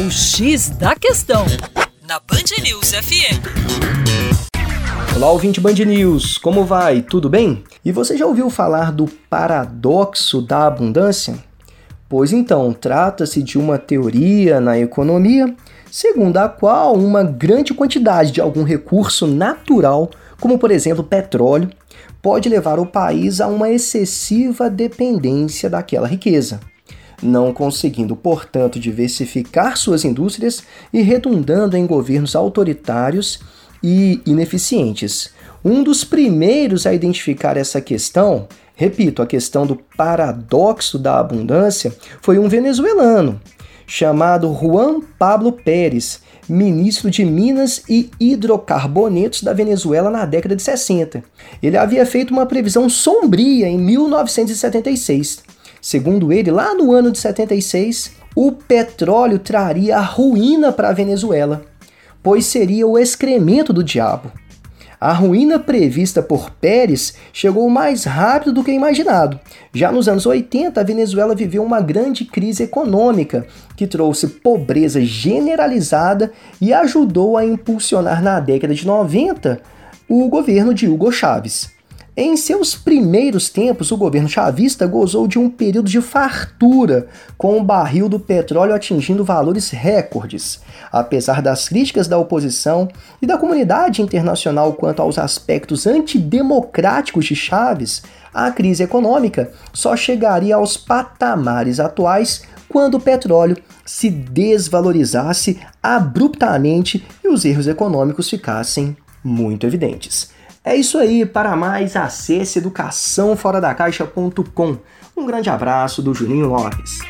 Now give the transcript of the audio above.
O X da Questão, na Band News FM. Olá, ouvinte Band News, como vai? Tudo bem? E você já ouviu falar do paradoxo da abundância? Pois então, trata-se de uma teoria na economia segundo a qual uma grande quantidade de algum recurso natural, como por exemplo petróleo, pode levar o país a uma excessiva dependência daquela riqueza não conseguindo, portanto, diversificar suas indústrias e redundando em governos autoritários e ineficientes. Um dos primeiros a identificar essa questão, repito, a questão do paradoxo da abundância, foi um venezuelano chamado Juan Pablo Pérez, ministro de Minas e Hidrocarbonetos da Venezuela na década de 60. Ele havia feito uma previsão sombria em 1976 Segundo ele, lá no ano de 76, o petróleo traria a ruína para a Venezuela, pois seria o excremento do diabo. A ruína prevista por Pérez chegou mais rápido do que imaginado. Já nos anos 80, a Venezuela viveu uma grande crise econômica que trouxe pobreza generalizada e ajudou a impulsionar na década de 90 o governo de Hugo Chávez. Em seus primeiros tempos, o governo chavista gozou de um período de fartura, com o barril do petróleo atingindo valores recordes. Apesar das críticas da oposição e da comunidade internacional quanto aos aspectos antidemocráticos de Chaves, a crise econômica só chegaria aos patamares atuais quando o petróleo se desvalorizasse abruptamente e os erros econômicos ficassem muito evidentes. É isso aí, para mais acesse educaçãoforadacaixa.com. Um grande abraço do Juninho Lopes.